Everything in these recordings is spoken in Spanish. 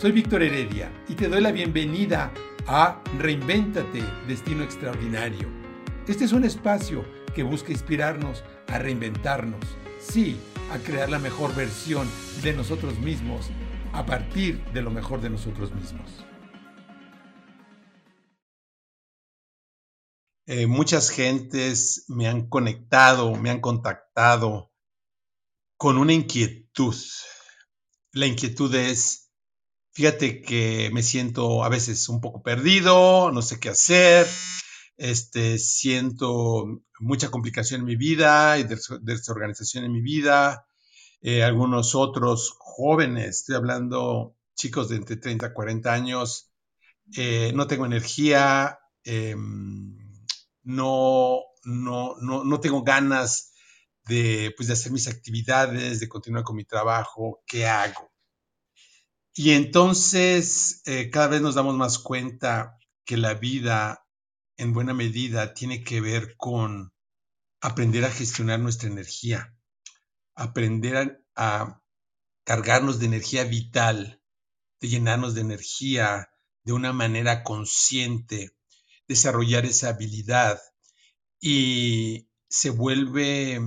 Soy Víctor Heredia y te doy la bienvenida a Reinvéntate, Destino Extraordinario. Este es un espacio que busca inspirarnos a reinventarnos, sí, a crear la mejor versión de nosotros mismos a partir de lo mejor de nosotros mismos. Eh, muchas gentes me han conectado, me han contactado con una inquietud. La inquietud es, Fíjate que me siento a veces un poco perdido, no sé qué hacer, este, siento mucha complicación en mi vida y desorganización en mi vida. Eh, algunos otros jóvenes, estoy hablando chicos de entre 30 a 40 años, eh, no tengo energía, em, no, no, no, no, tengo ganas de, pues, de hacer mis actividades, de continuar con mi trabajo, ¿qué hago? Y entonces eh, cada vez nos damos más cuenta que la vida en buena medida tiene que ver con aprender a gestionar nuestra energía, aprender a, cargarnos de energía vital, de llenarnos de energía de una manera consciente, desarrollar esa habilidad y se vuelve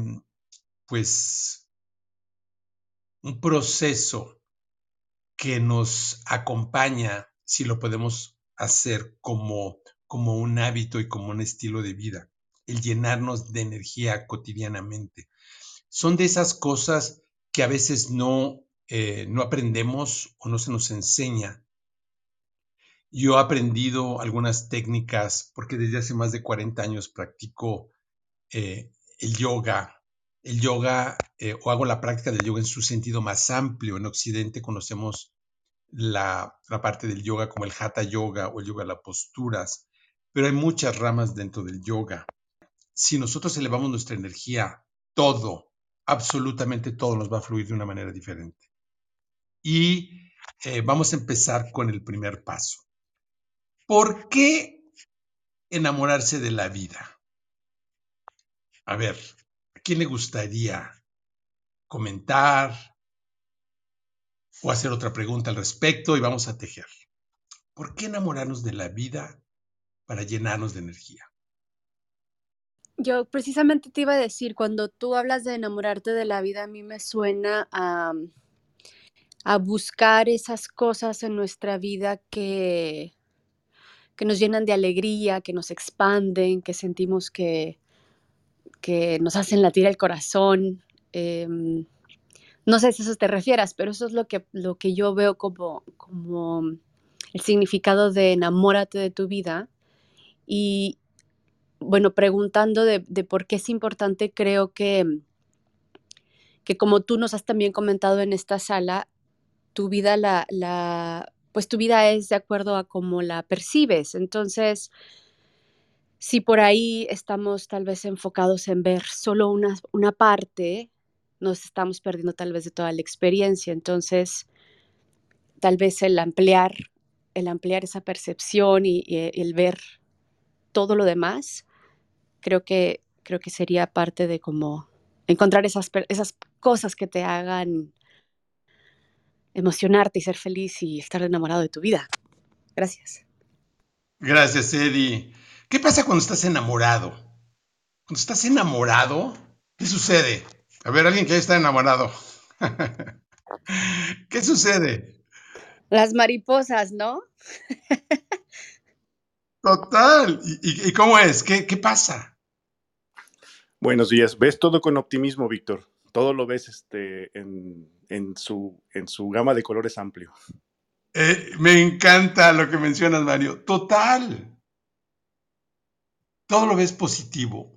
pues un proceso que nos acompaña si lo podemos hacer como, como un hábito y como un estilo de vida, el llenarnos de energía cotidianamente. Son de esas cosas que a veces no, eh, no aprendemos o no se nos enseña. Yo he aprendido algunas técnicas porque desde hace más de 40 años practico eh, el yoga, el yoga eh, o hago la práctica del yoga en su sentido más amplio. En Occidente conocemos la, parte del yoga como el hatha yoga o el yoga de las posturas, pero hay muchas ramas dentro del yoga. Si nosotros elevamos nuestra energía, todo, absolutamente todo nos va a fluir de una manera diferente. Y eh, vamos a empezar con el primer paso. ¿Por qué enamorarse de la vida? A ver, ¿a quién le gustaría comentar, o hacer otra pregunta al respecto y vamos a tejer. ¿Por qué enamorarnos de la vida para llenarnos de energía? Yo precisamente te iba a decir, cuando tú hablas de enamorarte de la vida, a mí me suena a, a buscar esas cosas en nuestra vida que, que nos llenan de alegría, que nos expanden, que sentimos que, que nos hacen latir el corazón. Em, no sé si eso te refieras, pero eso es lo que, lo que yo veo como, como el significado de enamórate de tu vida. Y bueno, preguntando de, por qué es importante, creo que, que como tú nos has también comentado en esta sala, tu vida la, la pues tu vida es de acuerdo a cómo la percibes. Entonces, si por ahí estamos tal vez enfocados en ver solo una, una parte, nos estamos perdiendo tal vez de toda la experiencia. Entonces, tal vez el ampliar, el ampliar esa percepción y, el ver todo lo demás, creo que, creo que sería parte de como encontrar esas, esas cosas que te hagan emocionarte y ser feliz y estar enamorado de tu vida. Gracias. Gracias, Eddie. ¿Qué pasa cuando estás enamorado? Cuando estás enamorado, ¿qué sucede? A ver, alguien que está enamorado. ¿Qué sucede? Las mariposas, ¿no? Total. ¿Y, cómo es? ¿Qué, pasa? Buenos días. Ves todo con optimismo, Víctor. Todo lo ves este, en, su, en su gama de colores amplio. Eh, me encanta lo que mencionas, Mario. Total. Todo lo ves positivo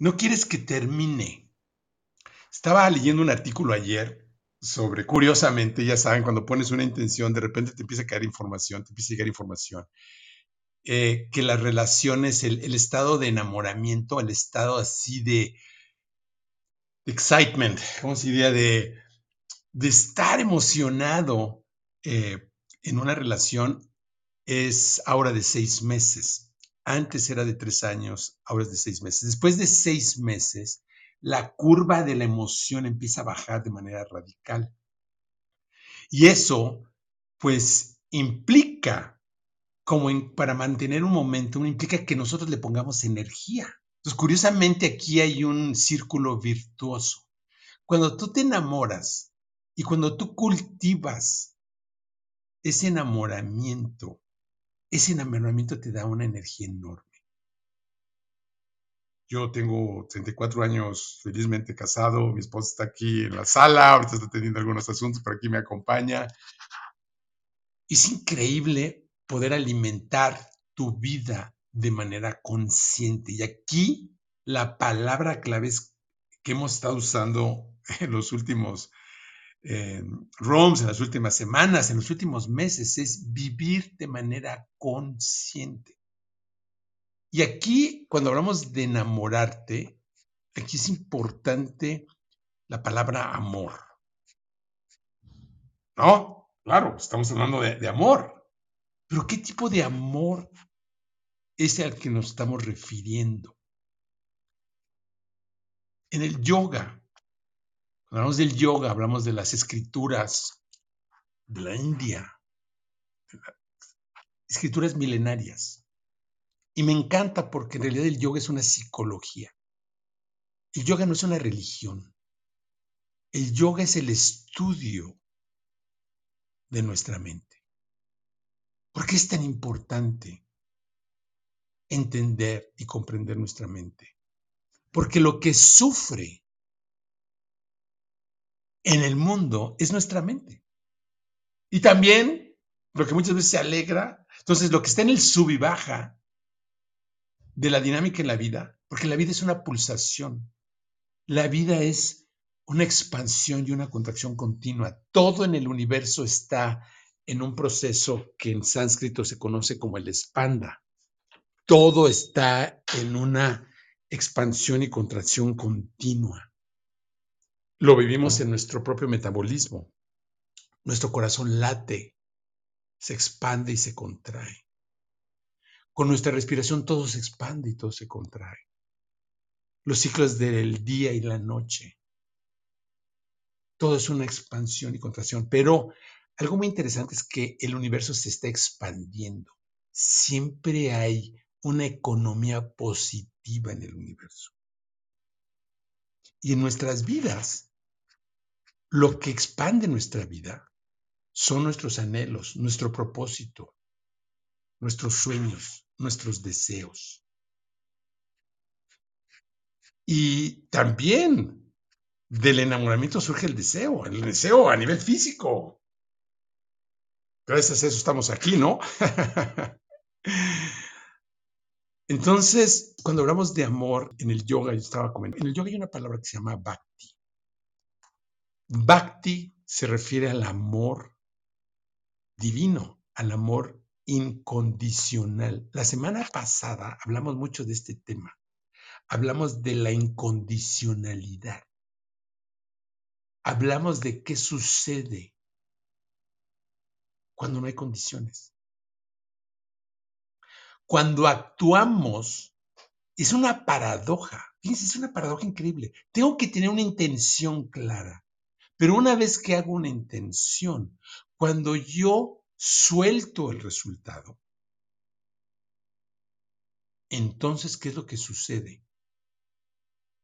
no quieres que termine. Estaba leyendo un artículo ayer sobre, curiosamente, ya saben, cuando pones una intención, de repente te empieza a caer información, te empieza a llegar información, eh, que las relaciones, el, estado de enamoramiento, el estado así de, excitement, ¿cómo se diría? De, de estar emocionado eh, en una relación es ahora de seis meses. Antes era de tres años, ahora es de seis meses. Después de seis meses, la curva de la emoción empieza a bajar de manera radical. Y eso, pues, implica, como para mantener un momento, implica que nosotros le pongamos energía. Entonces, curiosamente, aquí hay un círculo virtuoso. Cuando tú te enamoras y cuando tú cultivas ese enamoramiento, ese enamoramiento te da una energía enorme. Yo tengo 34 años felizmente casado, mi esposa está aquí en la sala, ahorita está teniendo algunos asuntos, pero aquí me acompaña. Es increíble poder alimentar tu vida de manera consciente. Y aquí la palabra clave que hemos estado usando en los últimos eh, ROMs, en las últimas semanas, en los últimos meses, es vivir de manera consciente. Y aquí, cuando hablamos de enamorarte, aquí es importante la palabra amor. ¿No? Claro, estamos hablando de, de amor. Pero ¿qué tipo de amor es al que nos estamos refiriendo? En el yoga, hablamos del yoga, hablamos de las escrituras de la India, escrituras milenarias. Y me encanta porque en realidad el yoga es una psicología. El yoga no es una religión. El yoga es el estudio de nuestra mente. ¿Por qué es tan importante entender y comprender nuestra mente? Porque lo que sufre en el mundo es nuestra mente. Y también lo que muchas veces se alegra. Entonces, lo que está en el sub y baja de la dinámica en la vida, porque la vida es una pulsación. La vida es una expansión y una contracción continua. Todo en el universo está en un proceso que en sánscrito se conoce como el espanda. Todo está en una expansión y contracción continua. Lo vivimos en nuestro propio metabolismo. Nuestro corazón late, se expande y se contrae. Con nuestra respiración todo se expande y todo se contrae. Los ciclos del día y la noche. Todo es una expansión y contracción. Pero algo muy interesante es que el universo se está expandiendo. Siempre hay una economía positiva en el universo. Y en nuestras vidas, lo que expande nuestra vida son nuestros anhelos, nuestro propósito, nuestros sueños, nuestros deseos. Y también del enamoramiento surge el deseo, el deseo a nivel físico. Gracias a eso estamos aquí, ¿no? Entonces, cuando hablamos de amor en el yoga, yo estaba comentando, en el yoga hay una palabra que se llama bhakti. Bhakti se refiere al amor divino, al amor incondicional. La semana pasada hablamos mucho de este tema. Hablamos de la incondicionalidad. Hablamos de qué sucede cuando no hay condiciones. Cuando actuamos, es una paradoja. Fíjense, es una paradoja increíble. Tengo que tener una intención clara. Pero una vez que hago una intención, cuando yo suelto el resultado, entonces, ¿qué es lo que sucede?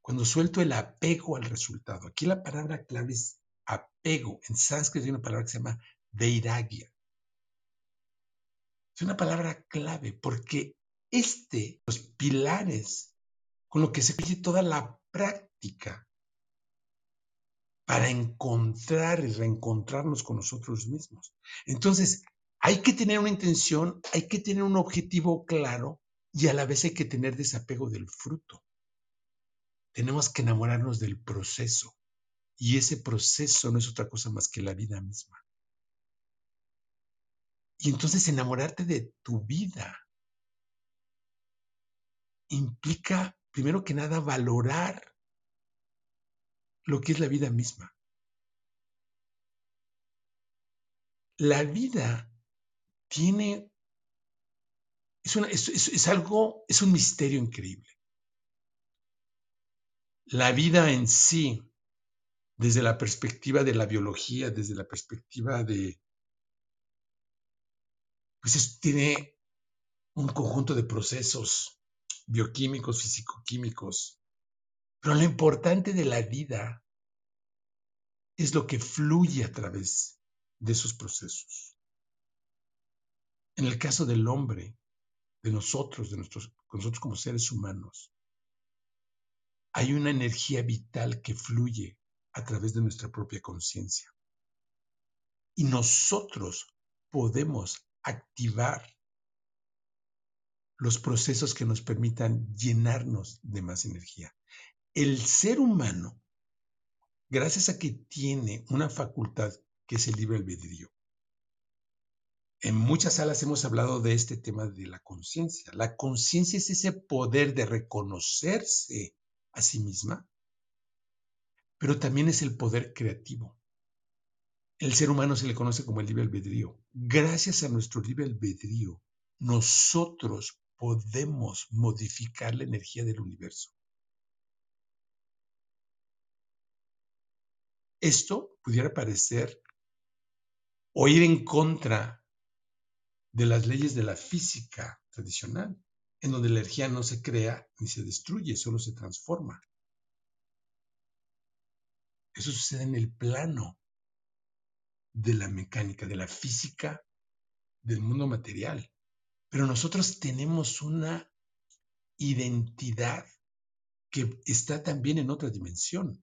Cuando suelto el apego al resultado, aquí la palabra clave es apego. En sánscrito hay una palabra que se llama deiragya. Es una palabra clave porque este, los pilares con lo que se pide toda la práctica para encontrar y reencontrarnos con nosotros mismos. Entonces, hay que tener una intención, hay que tener un objetivo claro y a la vez hay que tener desapego del fruto. Tenemos que enamorarnos del proceso y ese proceso no es otra cosa más que la vida misma. Y entonces enamorarte de tu vida implica, primero que nada, valorar lo que es la vida misma. La vida tiene, es, algo, es un misterio increíble. La vida en sí desde la perspectiva de la biología, desde la perspectiva de, pues tiene un conjunto de procesos bioquímicos, fisicoquímicos, pero lo importante de la vida es lo que fluye a través de esos procesos. En el caso del hombre, de nosotros, de nosotros, nosotros como seres humanos, hay una energía vital que fluye a través de nuestra propia conciencia. Y nosotros podemos activar los procesos que nos permitan llenarnos de más energía. El ser humano, gracias a que tiene una facultad que es el libre albedrío, en muchas salas hemos hablado de este tema de la conciencia. La conciencia es ese poder de reconocerse a sí misma, pero también es el poder creativo. El ser humano se le conoce como el libre albedrío. Gracias a nuestro libre albedrío, nosotros podemos modificar la energía del universo. Esto pudiera parecer o ir en contra de las leyes de la física tradicional, en donde la energía no se crea ni se destruye, solo se transforma. Eso sucede en el plano de la mecánica, de la física, del mundo material. Pero nosotros tenemos una identidad que está también en otra dimensión.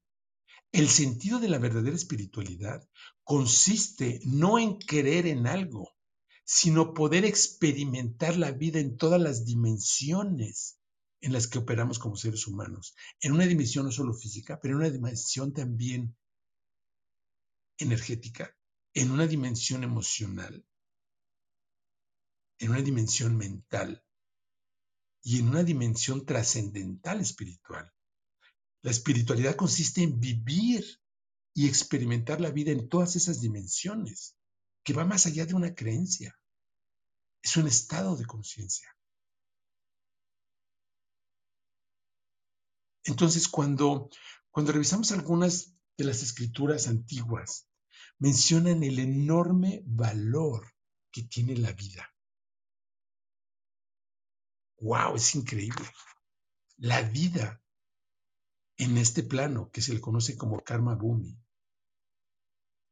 El sentido de la verdadera espiritualidad consiste no en creer en algo, sino poder experimentar la vida en todas las dimensiones en las que operamos como seres humanos. En una dimensión no solo física, pero en una dimensión también energética, en una dimensión emocional, en una dimensión mental y en una dimensión trascendental espiritual. La espiritualidad consiste en vivir y experimentar la vida en todas esas dimensiones que va más allá de una creencia. Es un estado de conciencia. Entonces, cuando, cuando revisamos algunas de las escrituras antiguas, mencionan el enorme valor que tiene la vida. ¡Wow! Es increíble. La vida en este plano, que se le conoce como karma bhumi,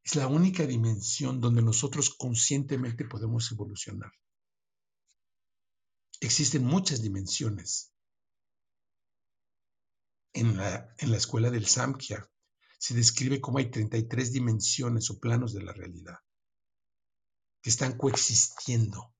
es la única dimensión donde nosotros conscientemente podemos evolucionar. Existen muchas dimensiones. En la, en la escuela del Samkhya se describe cómo hay 33 dimensiones o planos de la realidad que están coexistiendo.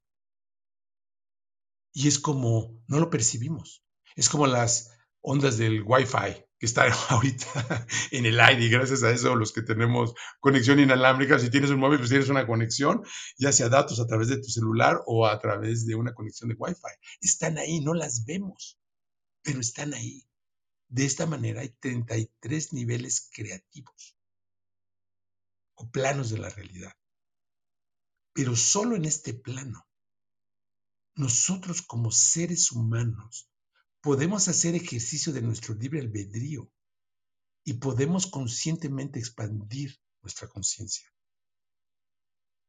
Y es como, no lo percibimos. Es como las ondas del Wi-Fi que están ahorita en el aire y gracias a eso los que tenemos conexión inalámbrica, si tienes un móvil, pues tienes una conexión, ya sea datos a través de tu celular o a través de una conexión de Wi-Fi. Están ahí, no las vemos, pero están ahí. De esta manera hay 33 niveles creativos o planos de la realidad. Pero solo en este plano, nosotros como seres humanos podemos hacer ejercicio de nuestro libre albedrío y podemos conscientemente expandir nuestra conciencia.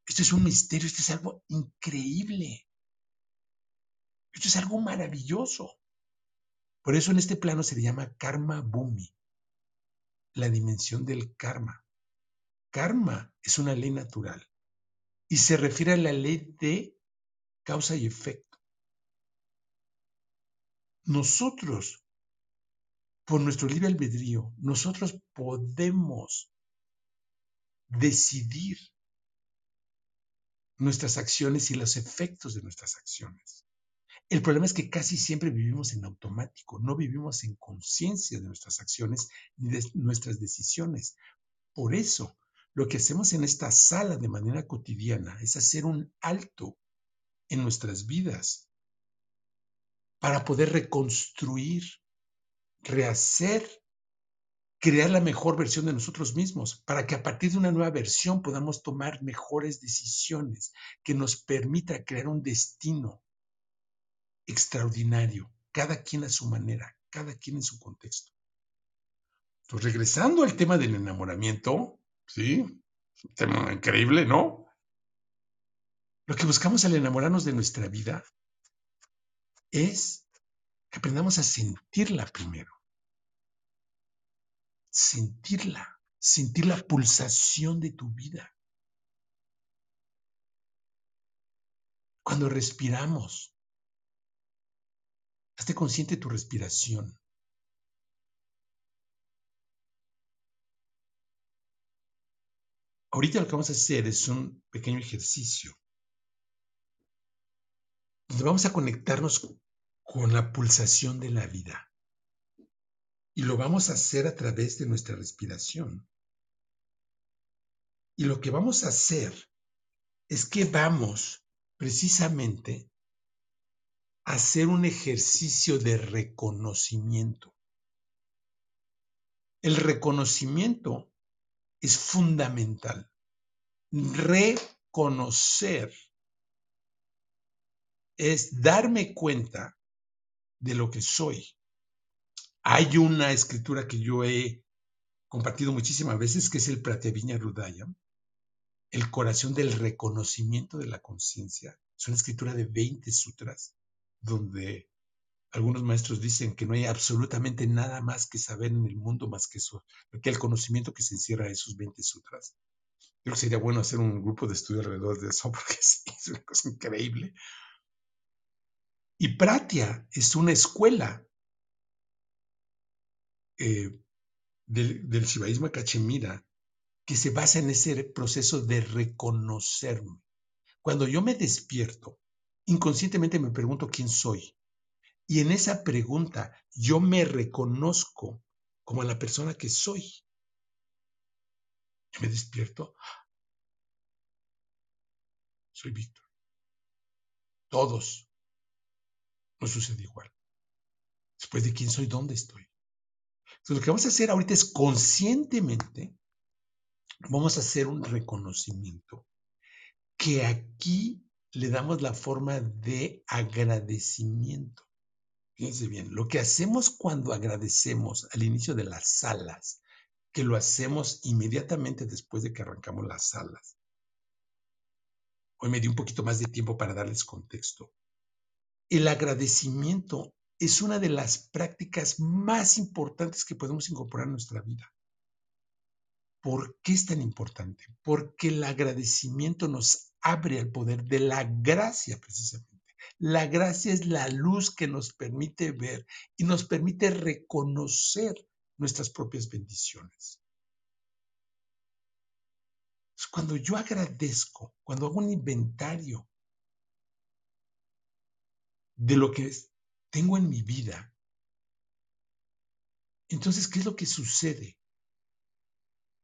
Esto es un misterio, esto es algo increíble. Esto es algo maravilloso. Por eso en este plano se le llama karma bhumi, la dimensión del karma. Karma es una ley natural y se refiere a la ley de causa y efecto. Nosotros, por nuestro libre albedrío, nosotros podemos decidir nuestras acciones y los efectos de nuestras acciones. El problema es que casi siempre vivimos en automático, no vivimos en conciencia de nuestras acciones ni de nuestras decisiones. Por eso, lo que hacemos en esta sala de manera cotidiana es hacer un alto en nuestras vidas para poder reconstruir, rehacer, crear la mejor versión de nosotros mismos, para que a partir de una nueva versión podamos tomar mejores decisiones que nos permita crear un destino extraordinario, cada quien a su manera, cada quien en su contexto. Pues regresando al tema del enamoramiento, ¿sí? Un tema increíble, ¿no? Lo que buscamos al enamorarnos de nuestra vida es que aprendamos a sentirla primero. Sentirla, sentir la pulsación de tu vida. Cuando respiramos, hazte consciente de tu respiración. Ahorita lo que vamos a hacer es un pequeño ejercicio vamos a conectarnos con la pulsación de la vida. Y lo vamos a hacer a través de nuestra respiración. Y lo que vamos a hacer es que vamos precisamente a hacer un ejercicio de reconocimiento. El reconocimiento es fundamental. Reconocer es darme cuenta de lo que soy. Hay una escritura que yo he compartido muchísimas veces, que es el Pratyaviña Rudaya, el corazón del reconocimiento de la conciencia. Es una escritura de 20 sutras, donde algunos maestros dicen que no hay absolutamente nada más que saber en el mundo más que eso, que el conocimiento que se encierra en esos 20 sutras. Creo que sería bueno hacer un grupo de estudio alrededor de eso, porque es una cosa increíble. Y Pratia es una escuela eh, del, del Shivaísmo Cachemira que se basa en ese proceso de reconocerme. Cuando yo me despierto, inconscientemente me pregunto quién soy. Y en esa pregunta yo me reconozco como la persona que soy. Yo me despierto. Soy Víctor. Todos no sucede igual. Después de quién soy, dónde estoy. Entonces, lo que vamos a hacer ahorita es conscientemente, vamos a hacer un reconocimiento que aquí le damos la forma de agradecimiento. Fíjense bien, lo que hacemos cuando agradecemos al inicio de las salas, que lo hacemos inmediatamente después de que arrancamos las salas. Hoy me di un poquito más de tiempo para darles contexto. El agradecimiento es una de las prácticas más importantes que podemos incorporar en nuestra vida. ¿Por qué es tan importante? Porque el agradecimiento nos abre al poder de la gracia precisamente. La gracia es la luz que nos permite ver y nos permite reconocer nuestras propias bendiciones. Cuando yo agradezco, cuando hago un inventario de lo que tengo en mi vida. Entonces, ¿qué es lo que sucede?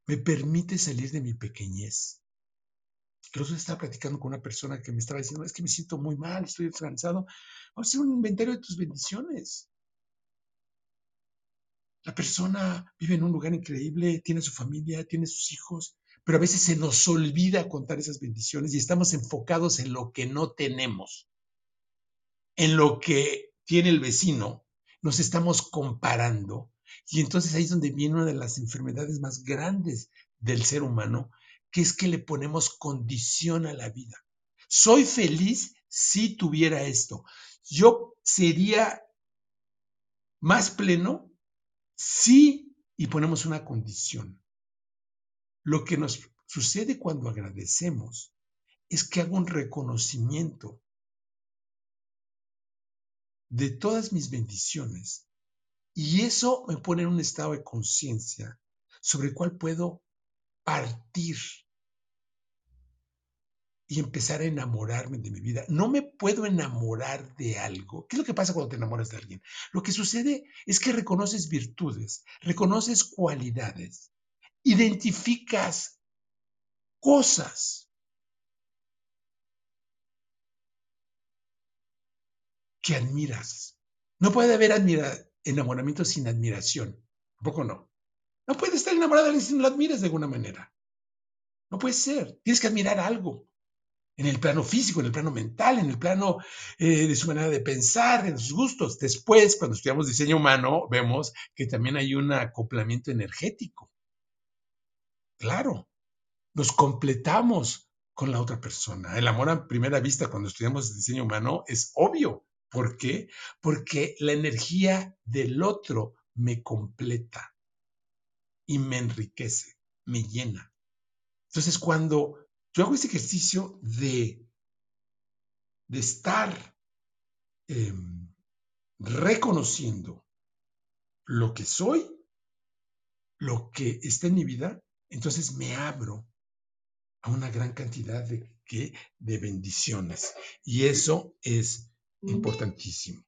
Me permite salir de mi pequeñez. Otro estaba platicando con una persona que me estaba diciendo, es que me siento muy mal, estoy cansado. Vamos a hacer un inventario de tus bendiciones. La persona vive en un lugar increíble, tiene su familia, tiene sus hijos, pero a veces se nos olvida contar esas bendiciones y estamos enfocados en lo que no tenemos en lo que tiene el vecino, nos estamos comparando. Y entonces ahí es donde viene una de las enfermedades más grandes del ser humano, que es que le ponemos condición a la vida. Soy feliz si tuviera esto. Yo sería más pleno si y ponemos una condición. Lo que nos sucede cuando agradecemos es que hago un reconocimiento de todas mis bendiciones. Y eso me pone en un estado de conciencia sobre el cual puedo partir y empezar a enamorarme de mi vida. No me puedo enamorar de algo. ¿Qué es lo que pasa cuando te enamoras de alguien? Lo que sucede es que reconoces virtudes, reconoces cualidades, identificas cosas que admiras. No puede haber enamoramiento sin admiración. Tampoco no. No puede estar enamorado de alguien si no lo admiras de alguna manera. No puede ser. Tienes que admirar algo. en el plano físico, en el plano mental, en el plano eh, de su manera de pensar, en sus gustos. Después, cuando estudiamos diseño humano, vemos que también hay un acoplamiento energético. Claro, nos completamos con la otra persona. El amor a primera vista cuando estudiamos diseño humano es obvio. ¿Por qué? Porque la energía del otro me completa y me enriquece, me llena. Entonces, cuando yo hago ese ejercicio de, de estar em, reconociendo lo que soy, lo que está en mi vida, entonces me abro a una gran cantidad de, de bendiciones. Y eso es importantísimo.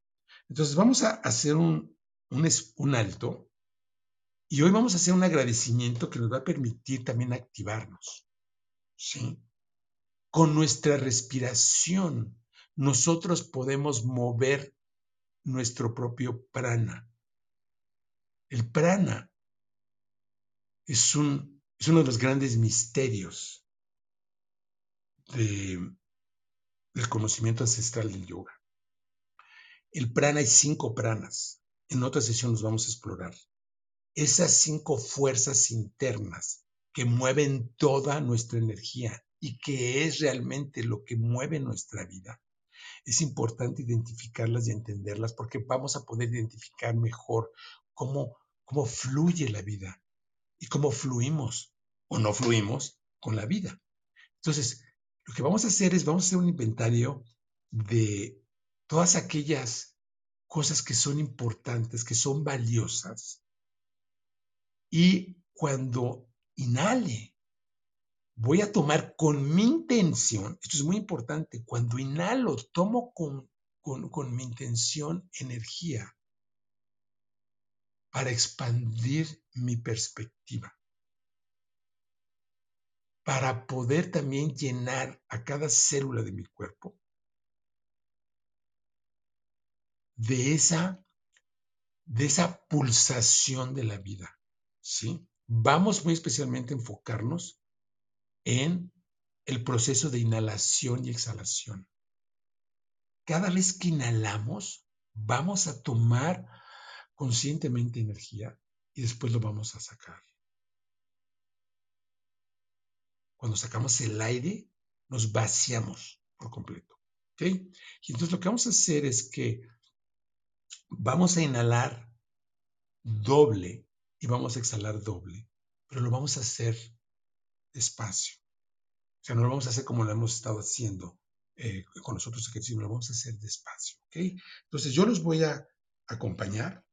Entonces vamos a hacer un, un, alto y hoy vamos a hacer un agradecimiento que nos va a permitir también activarnos. ¿sí? Con nuestra respiración, nosotros podemos mover nuestro propio prana. El prana es, un, es uno de los grandes misterios de, del conocimiento ancestral del yoga. El prana hay cinco pranas. En otra sesión nos vamos a explorar. Esas cinco fuerzas internas que mueven toda nuestra energía y que es realmente lo que mueve nuestra vida. Es importante identificarlas y entenderlas porque vamos a poder identificar mejor cómo, cómo fluye la vida y cómo fluimos o no fluimos con la vida. Entonces, lo que vamos a hacer es, vamos a hacer un inventario de todas aquellas cosas que son importantes, que son valiosas. Y cuando inhale. Voy a tomar con mi intención, esto es muy importante, cuando inhalo, tomo con, con, mi intención energía para expandir mi perspectiva, para poder también llenar a cada célula de mi cuerpo de esa, de esa pulsación de la vida, ¿sí? vamos muy especialmente a enfocarnos en el proceso de inhalación y exhalación. Cada vez que inhalamos, vamos a tomar conscientemente energía y después lo vamos a sacar. Cuando sacamos el aire, nos vaciamos por completo. Y entonces lo que vamos a hacer es que vamos a inhalar doble y vamos a exhalar doble, pero lo vamos a hacer despacio. O sea, no lo vamos a hacer como lo hemos estado haciendo eh, con los otros ejercicios, lo vamos a hacer despacio. ¿ok? Entonces yo los voy a acompañar,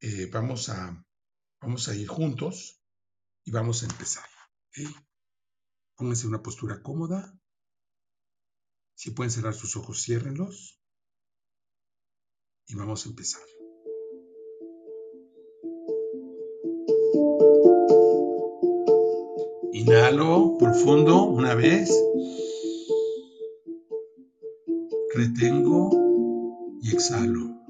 eh, vamos, a, vamos a ir juntos y vamos a empezar. Pónganse en una postura cómoda. Si pueden cerrar sus ojos, ciérrenlos. Y vamos a empezar. Inhalo profundo una vez. Retengo y exhalo.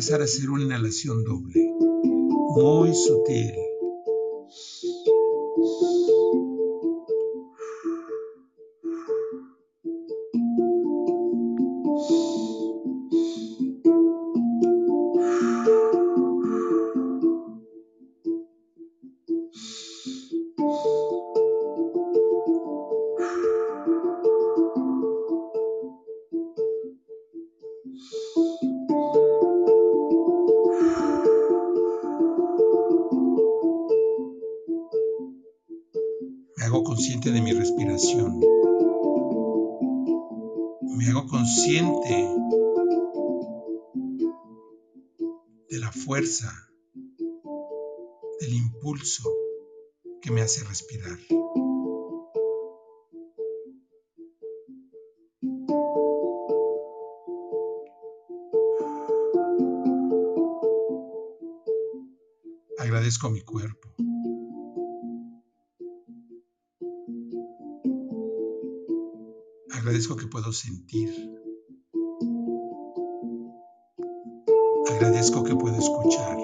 Empezar a hacer una inhalación doble muy sutil. De mi respiración. Me hago consciente de la fuerza, del impulso que me hace respirar. Agradezco mi cuerpo. Que puedo sentir. Agradezco que puedo escuchar.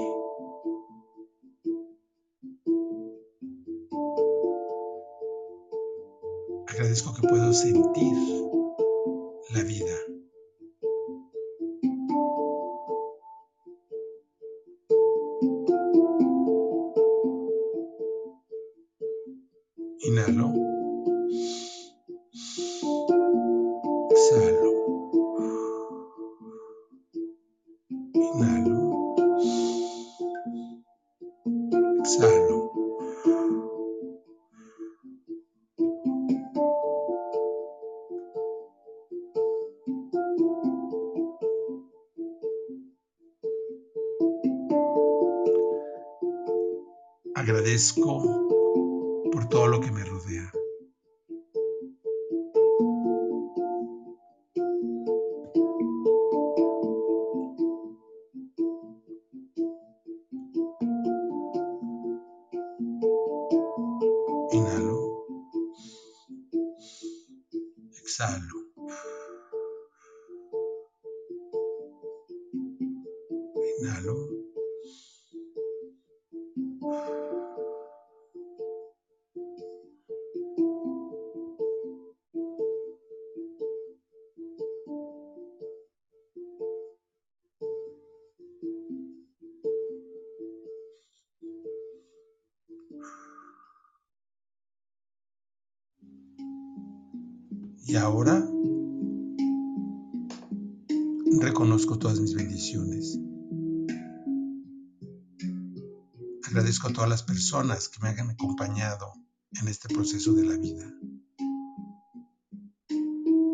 Todas las personas que me han acompañado en este proceso de la vida.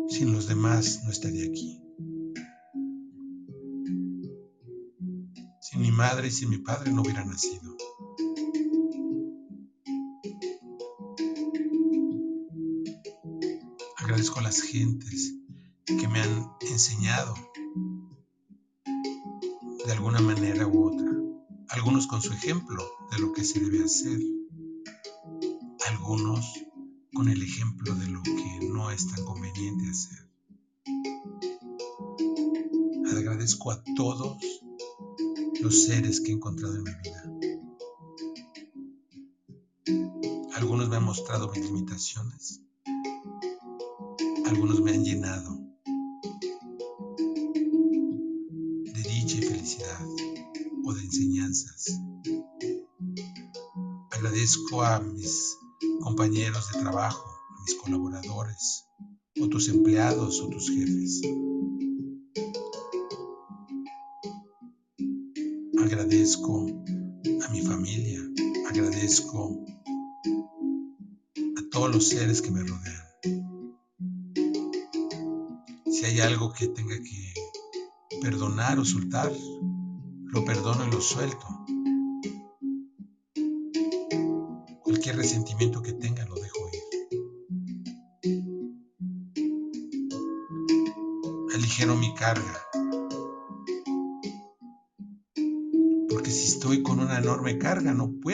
Sin los demás no estaría aquí. Sin mi madre y sin mi padre no hubiera nacido. Agradezco a las gentes que me han enseñado de alguna manera u otra. Algunos con su ejemplo de lo que se debe hacer. Algunos con el ejemplo de lo que no es tan conveniente hacer. Agradezco a todos los seres que he encontrado en mi vida. Algunos me han mostrado mis limitaciones. Algunos me han llenado Agradezco a mis compañeros de trabajo, a mis colaboradores, o tus empleados o tus jefes. Agradezco a mi familia, agradezco a todos los seres que me rodean. Si hay algo que tenga que perdonar o soltar, lo perdono y lo suelto. Cualquier resentimiento que tenga lo dejo ir. Aligero mi carga. Porque si estoy con una enorme carga no puedo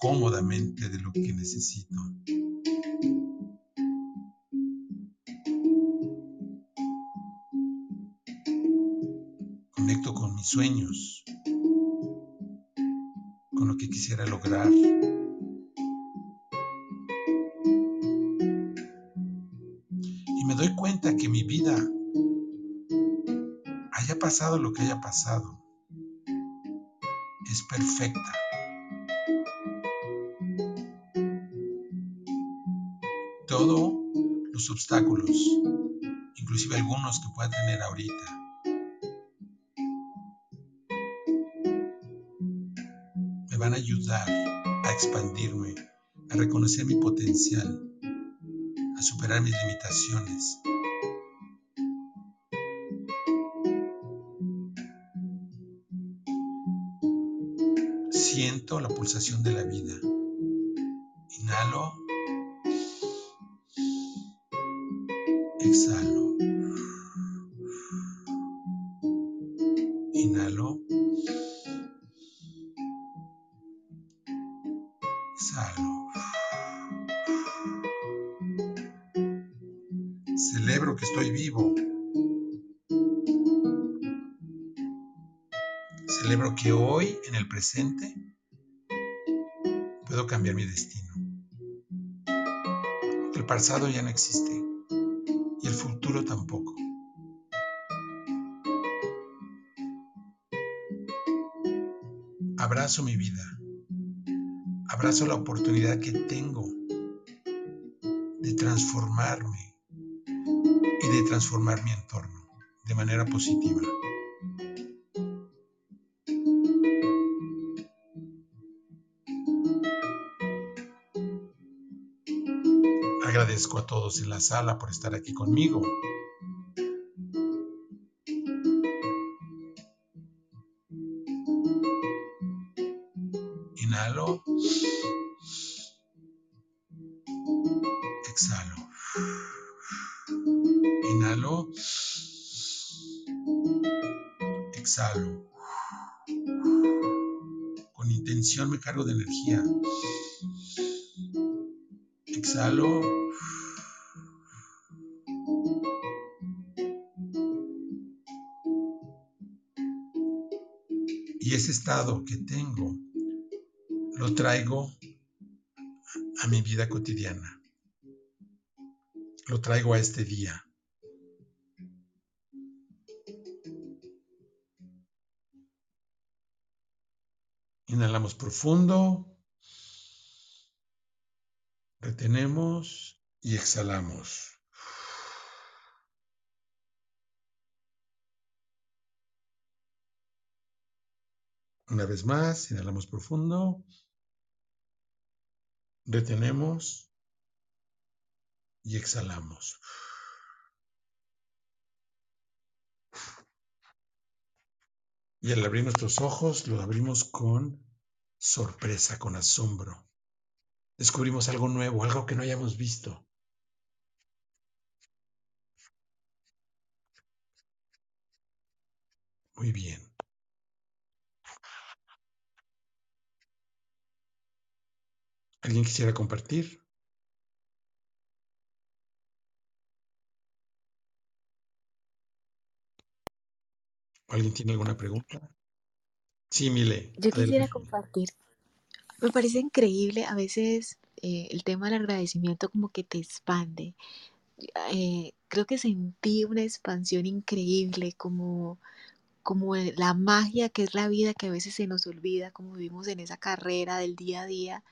cómodamente de lo que necesito. Conecto con mis sueños, con lo que quisiera lograr. Y me doy cuenta que mi vida haya pasado lo que haya pasado, es perfecta. Obstáculos, inclusive algunos que pueda tener ahorita, me van a ayudar a expandirme, a reconocer mi potencial, a superar mis limitaciones. Siento la pulsación de la vida. Inhalo. Pasado ya no existe y el futuro tampoco. Abrazo mi vida. Abrazo la oportunidad que tengo de transformarme y de transformar mi entorno de manera positiva. Agradezco a todos en la sala por estar aquí conmigo. Inhalo. Exhalo. Inhalo. Exhalo. Con intención me cargo de energía. Exhalo. Que tengo lo traigo a mi vida cotidiana. Lo traigo a este día. Inhalamos profundo. Retenemos y exhalamos. Una vez más, inhalamos profundo. Retenemos y exhalamos. Y al abrir nuestros ojos, lo abrimos con sorpresa, con asombro. Descubrimos algo nuevo, algo que no hayamos visto. Muy bien. ¿Alguien quisiera compartir? ¿Alguien tiene alguna pregunta? Sí, Mile. Yo quisiera compartir. Me parece increíble a veces eh, el tema del agradecimiento como que te expande. Eh, creo que sentí una expansión increíble, como, como la magia que es la vida que a veces se nos olvida, como vivimos en esa carrera del día a día,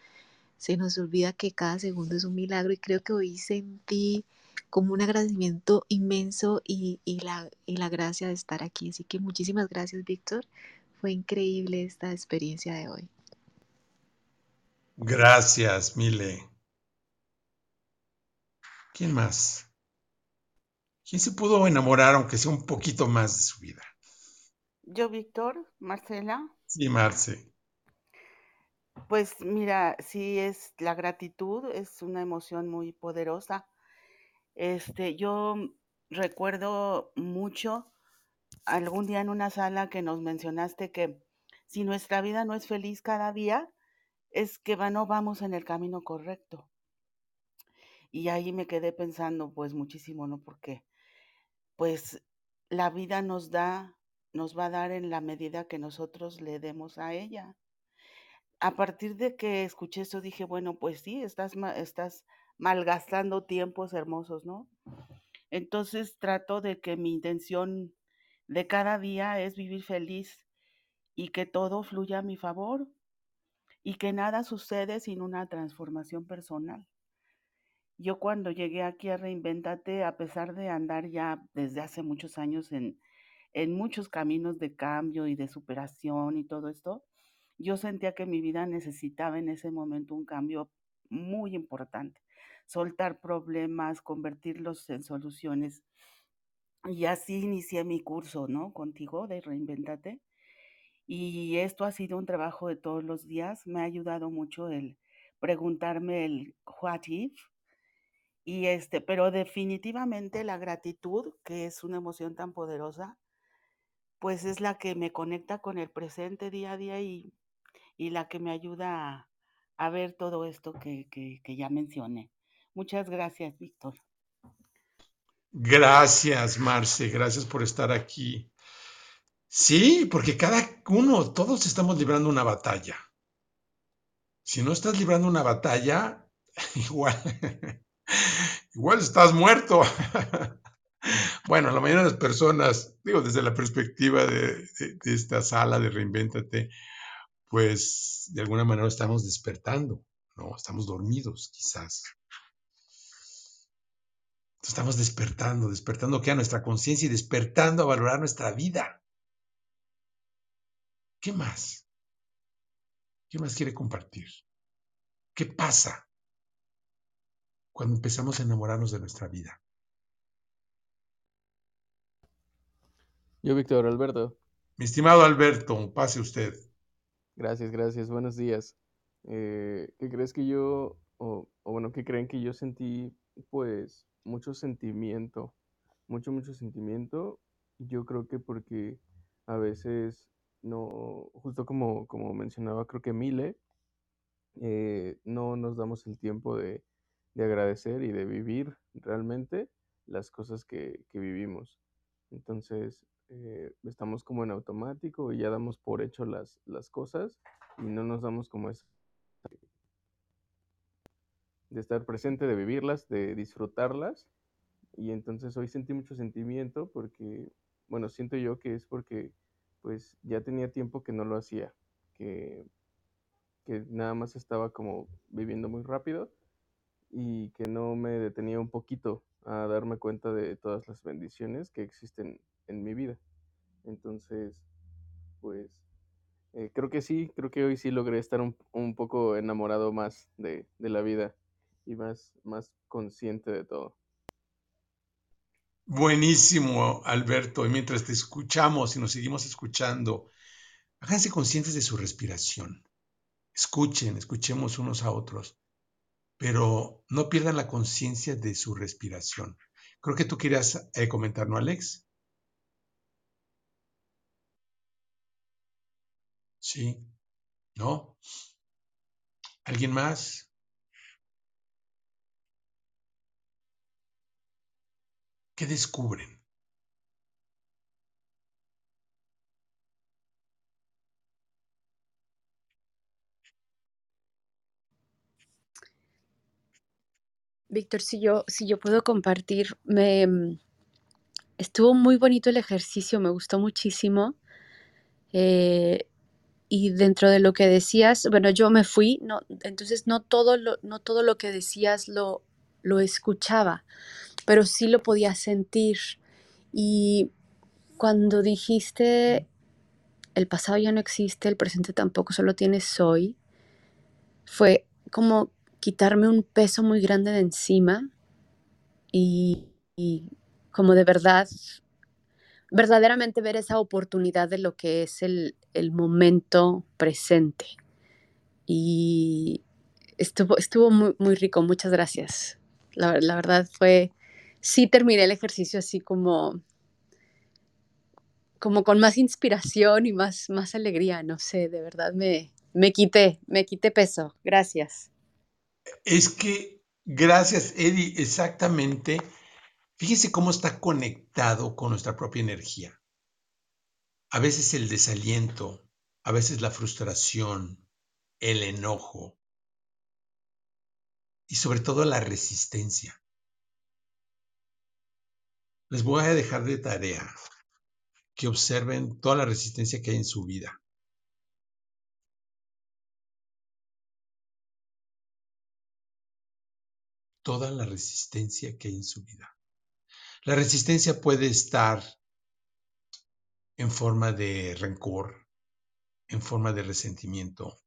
se nos olvida que cada segundo es un milagro y creo que hoy sentí como un agradecimiento inmenso y, y la, y la gracia de estar aquí. Así que muchísimas gracias, Víctor. Fue increíble esta experiencia de hoy. Gracias, Mile. ¿Quién más? ¿Quién se pudo enamorar, aunque sea un poquito más de su vida? Yo, Víctor, Marcela, Sí, Marce. Pues mira, sí es la gratitud, es una emoción muy poderosa. Este, yo recuerdo mucho algún día en una sala que nos mencionaste que si nuestra vida no es feliz cada día, es que va- no vamos en el camino correcto. Y ahí me quedé pensando pues muchísimo, ¿no? Porque pues la vida nos da, nos va a dar en la medida que nosotros le demos a ella. A partir de que escuché eso dije, bueno, pues sí, estás, estás malgastando tiempos hermosos, ¿no? Entonces trato de que mi intención de cada día es vivir feliz y que todo fluya a mi favor y que nada sucede sin una transformación personal. Yo cuando llegué aquí a Reinventate, a pesar de andar ya desde hace muchos años en, en muchos caminos de cambio y de superación y todo esto, yo sentía que mi vida necesitaba en ese momento un cambio muy importante. Soltar problemas, convertirlos en soluciones. Y así inicié mi curso, ¿no? Contigo de Reinventate. Y esto ha sido un trabajo de todos los días. Me ha ayudado mucho el preguntarme el what if. Y este, pero definitivamente la gratitud, que es una emoción tan poderosa, pues es la que me conecta con el presente día a día y, y la que me ayuda a, ver todo esto que, que, que ya mencioné. Muchas gracias, Víctor. Gracias, Marce, gracias por estar aquí. Sí, porque cada uno, todos estamos librando una batalla. Si no estás librando una batalla, igual, igual estás muerto. Bueno, la mayoría de las personas, digo, desde la perspectiva de, de, de esta sala de Reinvéntate, pues de alguna manera estamos despertando, ¿no? Estamos dormidos, quizás. Estamos despertando, despertando que a nuestra conciencia y despertando a valorar nuestra vida. ¿Qué más? ¿Qué más quiere compartir? ¿Qué pasa cuando empezamos a enamorarnos de nuestra vida? Yo, Víctor Alberto. Mi estimado Alberto, pase usted. Gracias, gracias. Buenos días. Eh, ¿Qué crees que yo, o, bueno, qué creen que yo sentí, pues, mucho sentimiento, mucho, mucho sentimiento. Yo creo que porque a veces no, justo como, como mencionaba, creo que Mile, eh, no nos damos el tiempo de, de, agradecer y de vivir realmente las cosas que, que vivimos. Entonces, eh, estamos como en automático y ya damos por hecho las, las cosas y no nos damos como esa de estar presente, de vivirlas, de disfrutarlas. Y entonces hoy sentí mucho sentimiento porque, bueno, siento yo que es porque pues ya tenía tiempo que no lo hacía, que, que nada más estaba como viviendo muy rápido y que no me detenía un poquito a darme cuenta de todas las bendiciones que existen en mi vida. Entonces, pues eh, creo que sí, creo que hoy sí logré estar un, poco enamorado más de, de la vida y más, más consciente de todo. Buenísimo, Alberto. Y mientras te escuchamos y nos seguimos escuchando, háganse conscientes de su respiración. Escuchen, escuchemos unos a otros, pero no pierdan la conciencia de su respiración. Creo que tú querías eh, comentar, ¿no, Alex? Sí. ¿No? ¿Alguien más? ¿Qué descubren? Víctor, si yo, si yo puedo compartir, me estuvo muy bonito el ejercicio, me gustó muchísimo. Eh, y dentro de lo que decías, bueno, yo me fui, no, entonces no todo lo, no todo lo que decías lo, lo escuchaba, pero sí lo podía sentir. Y cuando dijiste, el pasado ya no existe, el presente tampoco, solo tienes hoy, fue como quitarme un peso muy grande de encima y, y como de verdad, verdaderamente ver esa oportunidad de lo que es el, el momento presente. Y estuvo, estuvo muy, muy rico, muchas gracias. La, verdad fue, sí terminé el ejercicio así como, como con más inspiración y más, más alegría, no sé, de verdad me, me quité, me quité peso. Gracias. Es que, gracias, Eddie, exactamente. Fíjese cómo está conectado con nuestra propia energía. A veces el desaliento, a veces la frustración, el enojo y sobre todo la resistencia. Les voy a dejar de tarea que observen toda la resistencia que hay en su vida. Toda la resistencia que hay en su vida. La resistencia puede estar en forma de rencor, en forma de resentimiento,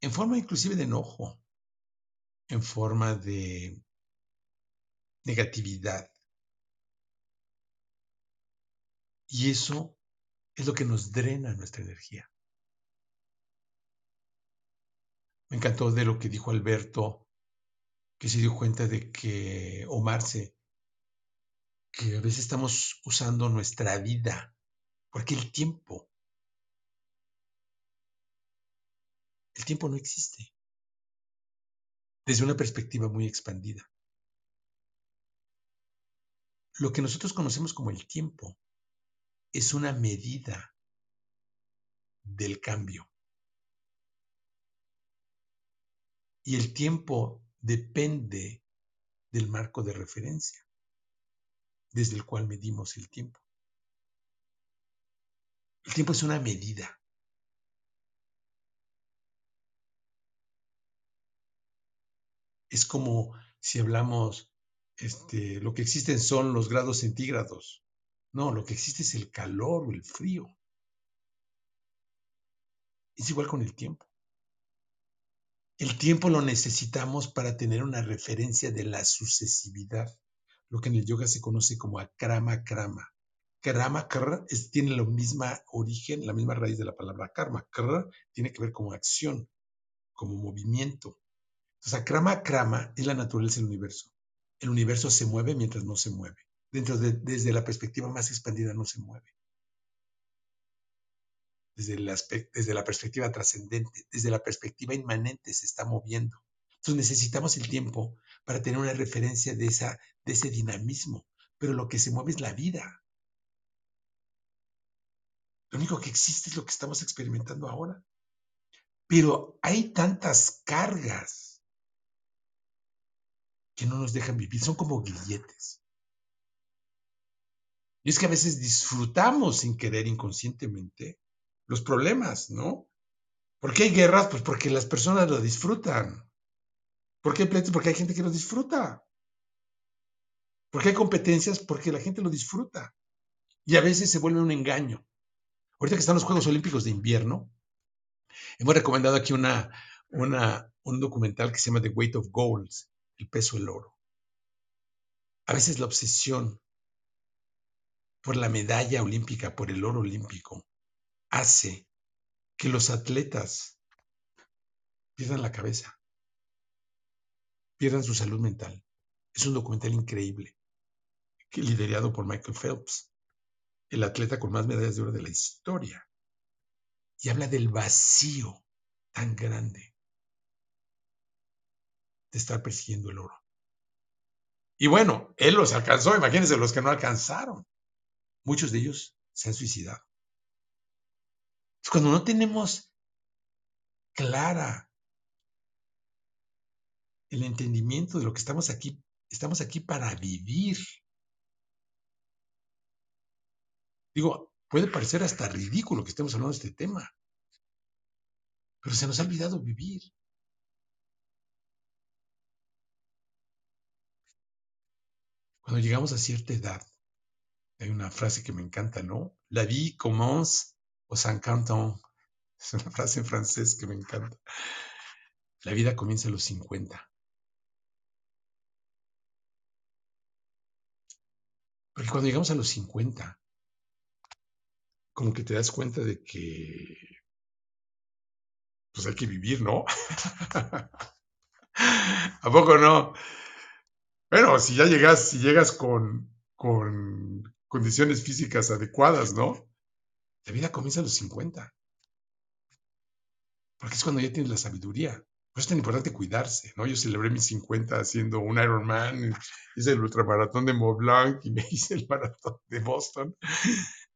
en forma inclusive de enojo, en forma de negatividad. Y eso es lo que nos drena nuestra energía. Me encantó de lo que dijo Alberto, que se dio cuenta de que Omar se, que a veces estamos usando nuestra vida, porque el tiempo, el tiempo no existe, desde una perspectiva muy expandida. Lo que nosotros conocemos como el tiempo es una medida del cambio. Y el tiempo depende del marco de referencia desde el cual medimos el tiempo. El tiempo es una medida. Es como si hablamos, este, lo que existen son los grados centígrados. No, lo que existe es el calor o el frío. Es igual con el tiempo. El tiempo lo necesitamos para tener una referencia de la sucesividad, lo que en el yoga se conoce como akrama krama. Krama kr tiene la misma origen, la misma raíz de la palabra karma. Kr tiene que ver como acción, como movimiento. Entonces, akrama krama es la naturaleza del universo. El universo se mueve mientras no se mueve dentro de, desde la perspectiva más expandida no se mueve. Desde, el desde la perspectiva trascendente, desde la perspectiva inmanente se está moviendo. Entonces necesitamos el tiempo para tener una referencia de, esa, de ese dinamismo, pero lo que se mueve es la vida. Lo único que existe es lo que estamos experimentando ahora. Pero hay tantas cargas que no nos dejan vivir, son como grilletes. Y es que a veces disfrutamos sin querer inconscientemente los problemas, ¿no? ¿Por qué hay guerras? Pues porque las personas lo disfrutan. ¿Por qué hay pleitos? Porque hay gente que lo disfruta. ¿Por qué hay competencias? Porque la gente lo disfruta. Y a veces se vuelve un engaño. Ahorita que están los Juegos Olímpicos de invierno, hemos recomendado aquí una, un documental que se llama The Weight of Gold, el peso del oro. A veces la obsesión por la medalla olímpica, por el oro olímpico, hace que los atletas pierdan la cabeza, pierdan su salud mental. Es un documental increíble, liderado por Michael Phelps, el atleta con más medallas de oro de la historia. Y habla del vacío tan grande de estar persiguiendo el oro. Y bueno, él los alcanzó, imagínense los que no alcanzaron. Muchos de ellos se han suicidado. Cuando no tenemos clara el entendimiento de lo que estamos aquí, estamos aquí para vivir. Digo, puede parecer hasta ridículo que estemos hablando de este tema, pero se nos ha olvidado vivir. Cuando llegamos a cierta edad, hay una frase que me encanta, ¿no? La vie commence au cinquante ans. Es una frase en francés que me encanta. La vida comienza a los 50. Porque cuando llegamos a los 50, como que te das cuenta de que pues hay que vivir, ¿no? ¿A poco no? Bueno, si ya llegas, si llegas con, con condiciones físicas adecuadas, ¿no? La vida comienza a los 50. Porque es cuando ya tienes la sabiduría. Por eso es tan importante cuidarse, ¿no? Yo celebré mis 50 haciendo un Ironman, hice el ultramaratón de Mont Blanc y me hice el maratón de Boston.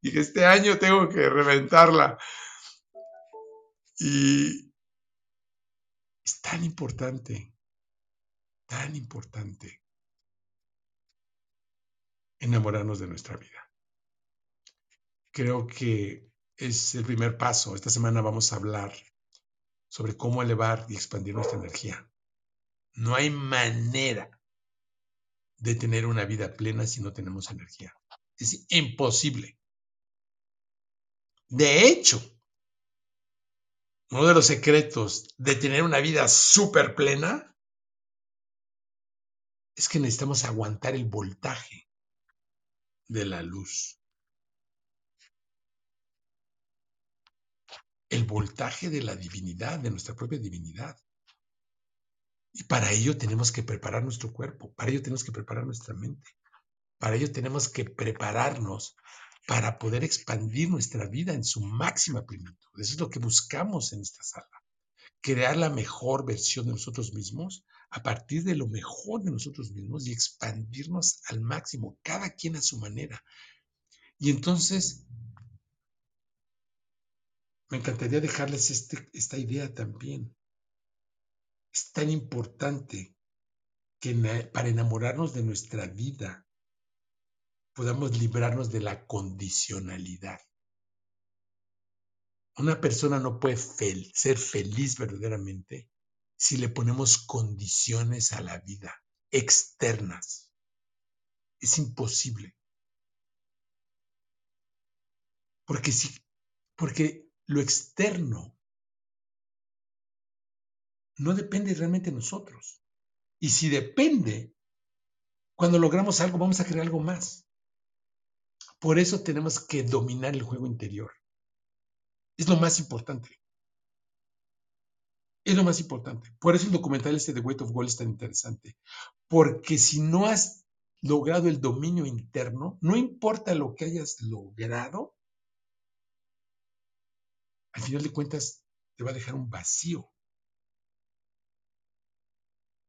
Dije, este año tengo que reventarla. Y es tan importante, tan importante enamorarnos de nuestra vida. Creo que es el primer paso. Esta semana vamos a hablar sobre cómo elevar y expandir nuestra energía. No hay manera de tener una vida plena si no tenemos energía. Es imposible. De hecho, uno de los secretos de tener una vida súper plena es que necesitamos aguantar el voltaje de la luz. el voltaje de la divinidad, de nuestra propia divinidad. Y para ello tenemos que preparar nuestro cuerpo, para ello tenemos que preparar nuestra mente, para ello tenemos que prepararnos para poder expandir nuestra vida en su máxima plenitud. Eso es lo que buscamos en esta sala. Crear la mejor versión de nosotros mismos a partir de lo mejor de nosotros mismos y expandirnos al máximo, cada quien a su manera. Y entonces, me encantaría dejarles este, esta idea también. Es tan importante que para enamorarnos de nuestra vida podamos librarnos de la condicionalidad. Una persona no puede ser feliz verdaderamente si le ponemos condiciones a la vida externas. Es imposible. Porque, si, porque lo externo no depende realmente de nosotros. Y si depende, cuando logramos algo vamos a crear algo más. Por eso tenemos que dominar el juego interior. Es lo más importante. Es lo más importante. Por eso el documental este de Weight of Gold es tan interesante. Porque si no has logrado el dominio interno, no importa lo que hayas logrado, al final de cuentas te va a dejar un vacío.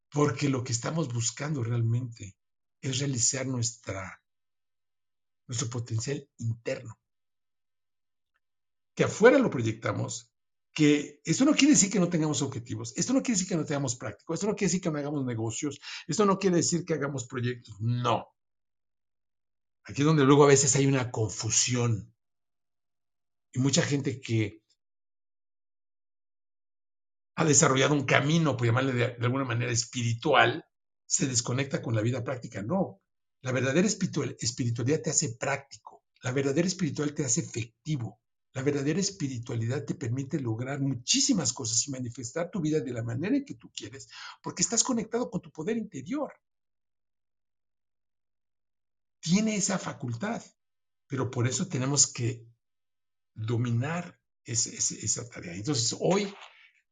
Porque lo que estamos buscando realmente es realizar nuestra, nuestro potencial interno. Que afuera lo proyectamos que esto no quiere decir que no tengamos objetivos, esto no quiere decir que no tengamos práctico, esto no quiere decir que no hagamos negocios, esto no quiere decir que hagamos proyectos, no. Aquí es donde luego a veces hay una confusión y mucha gente que ha desarrollado un camino, por llamarle de, de alguna manera espiritual, se desconecta con la vida práctica. No, la verdadera espiritualidad te hace práctico, la verdadera espiritualidad te hace efectivo. La verdadera espiritualidad te permite lograr muchísimas cosas y manifestar tu vida de la manera en que tú quieres, porque estás conectado con tu poder interior. Tiene esa facultad, pero por eso tenemos que dominar esa tarea. Entonces, hoy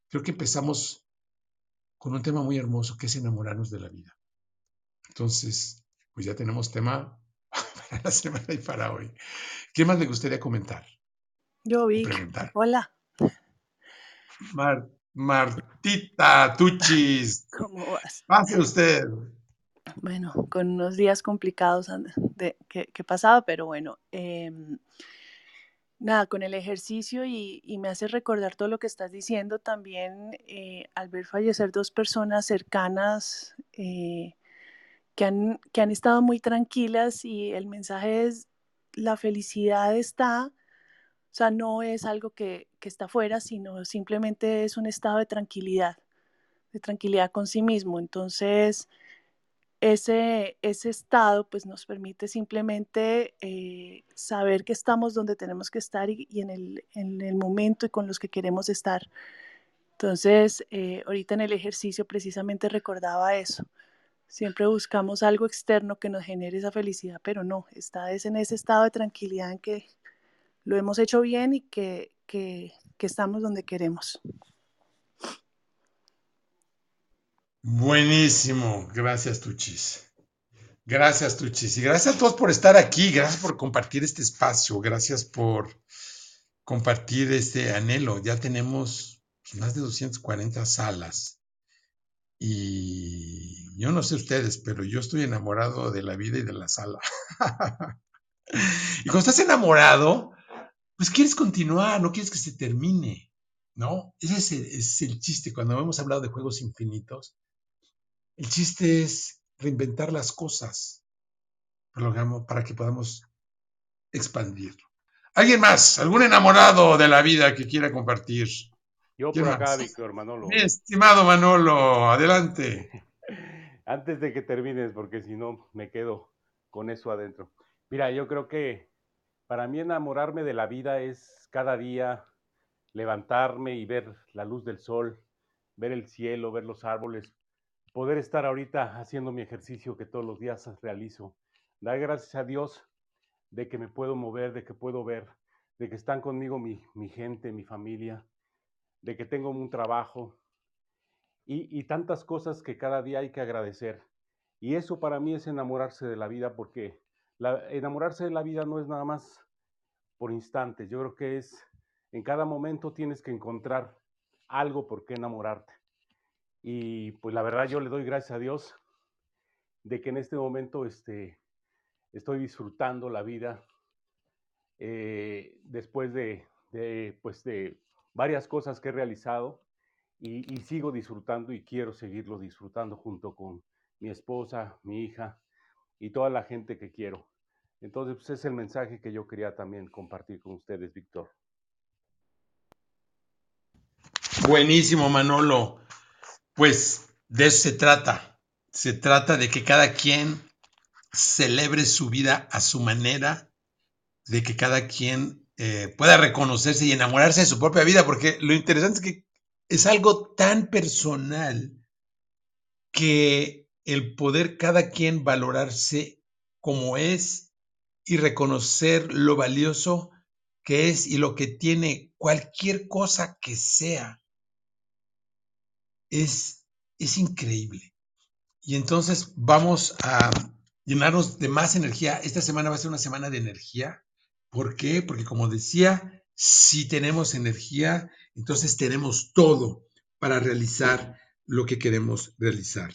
creo que empezamos con un tema muy hermoso, que es enamorarnos de la vida. Entonces, pues ya tenemos tema para la semana y para hoy. ¿Qué más le gustaría comentar? Yo, vi. Hola. Martita Tuchis. ¿Cómo vas? Pase usted. Bueno, con unos días complicados de, que, he pasado, pero bueno, em, nada, con el ejercicio y, me hace recordar todo lo que estás diciendo también eh, al ver fallecer dos personas cercanas eh, que, han, que han estado muy tranquilas y el mensaje es, la felicidad está o sea, no es algo que, está fuera, sino simplemente es un estado de tranquilidad, de tranquilidad con sí mismo. Entonces, ese, ese estado pues nos permite simplemente eh, saber que estamos donde tenemos que estar y, en, el, momento y con los que queremos estar. Entonces, eh, ahorita en el ejercicio precisamente recordaba eso. Siempre buscamos algo externo que nos genere esa felicidad, pero no, está es en ese estado de tranquilidad en que lo hemos hecho bien y que, estamos donde queremos. Buenísimo, gracias Tuchis. Gracias Tuchis y gracias a todos por estar aquí, gracias por compartir este espacio, gracias por compartir este anhelo. Ya tenemos más de 240 salas y yo no sé ustedes, pero yo estoy enamorado de la vida y de la sala. y cuando estás enamorado, pues quieres continuar, no quieres que se termine, ¿no? Ese es el, chiste. Cuando hemos hablado de juegos infinitos, el chiste es reinventar las cosas para que podamos expandirlo. ¿Alguien más? ¿Algún enamorado de la vida que quiera compartir? Yo por acá, Víctor Manolo. Mi estimado Manolo, adelante. Antes de que termines, porque si no me quedo con eso adentro. Mira, yo creo que para mí enamorarme de la vida es cada día levantarme y ver la luz del sol, ver el cielo, ver los árboles, poder estar ahorita haciendo mi ejercicio que todos los días realizo. Dar gracias a Dios de que me puedo mover, de que puedo ver, de que están conmigo mi, mi gente, mi familia, de que tengo un trabajo y, y tantas cosas que cada día hay que agradecer. Y eso para mí es enamorarse de la vida porque enamorarse de la vida no es nada más por instantes. Yo creo que es en cada momento tienes que encontrar algo por qué enamorarte. Y pues la verdad yo le doy gracias a Dios de que en este momento este, estoy disfrutando la vida eh, después de, de, pues de varias cosas que he realizado y, sigo disfrutando y quiero seguirlo disfrutando junto con mi esposa, mi hija y toda la gente que quiero. Entonces, pues es el mensaje que yo quería también compartir con ustedes, Víctor. Buenísimo, Manolo. Pues de eso se trata. Se trata de que cada quien celebre su vida a su manera, de que cada quien eh, pueda reconocerse y enamorarse de su propia vida, porque lo interesante es que es algo tan personal que el poder cada quien valorarse como es y reconocer lo valioso que es y lo que tiene cualquier cosa que sea, es, es increíble. Y entonces vamos a llenarnos de más energía. Esta semana va a ser una semana de energía. ¿Por qué? Porque como decía, si tenemos energía, entonces tenemos todo para realizar lo que queremos realizar.